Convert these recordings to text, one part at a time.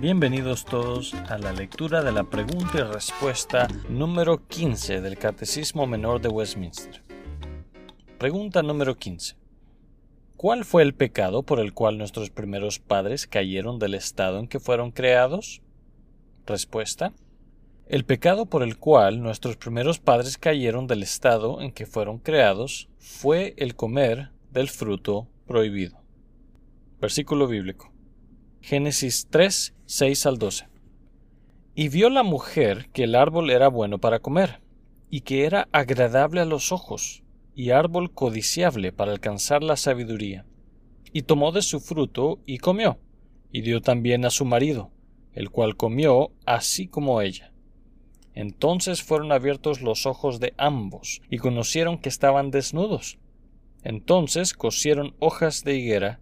Bienvenidos todos a la lectura de la pregunta y respuesta número 15 del Catecismo Menor de Westminster. Pregunta número 15. ¿Cuál fue el pecado por el cual nuestros primeros padres cayeron del estado en que fueron creados? Respuesta. El pecado por el cual nuestros primeros padres cayeron del estado en que fueron creados fue el comer del fruto prohibido. Versículo bíblico. Génesis 3, 6 al 12. Y vio la mujer que el árbol era bueno para comer, y que era agradable a los ojos, y árbol codiciable para alcanzar la sabiduría. Y tomó de su fruto y comió, y dio también a su marido, el cual comió así como ella. Entonces fueron abiertos los ojos de ambos, y conocieron que estaban desnudos. Entonces cosieron hojas de higuera,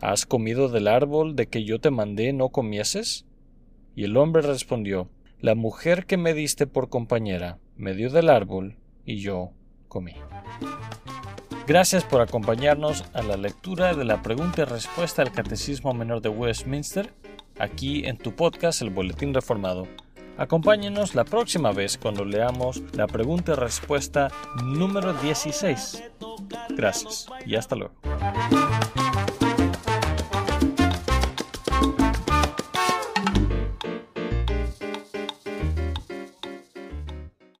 ¿Has comido del árbol de que yo te mandé no comieses? Y el hombre respondió, La mujer que me diste por compañera me dio del árbol y yo comí. Gracias por acompañarnos a la lectura de la pregunta y respuesta al Catecismo Menor de Westminster, aquí en tu podcast El Boletín Reformado. Acompáñenos la próxima vez cuando leamos la pregunta y respuesta número 16. Gracias y hasta luego.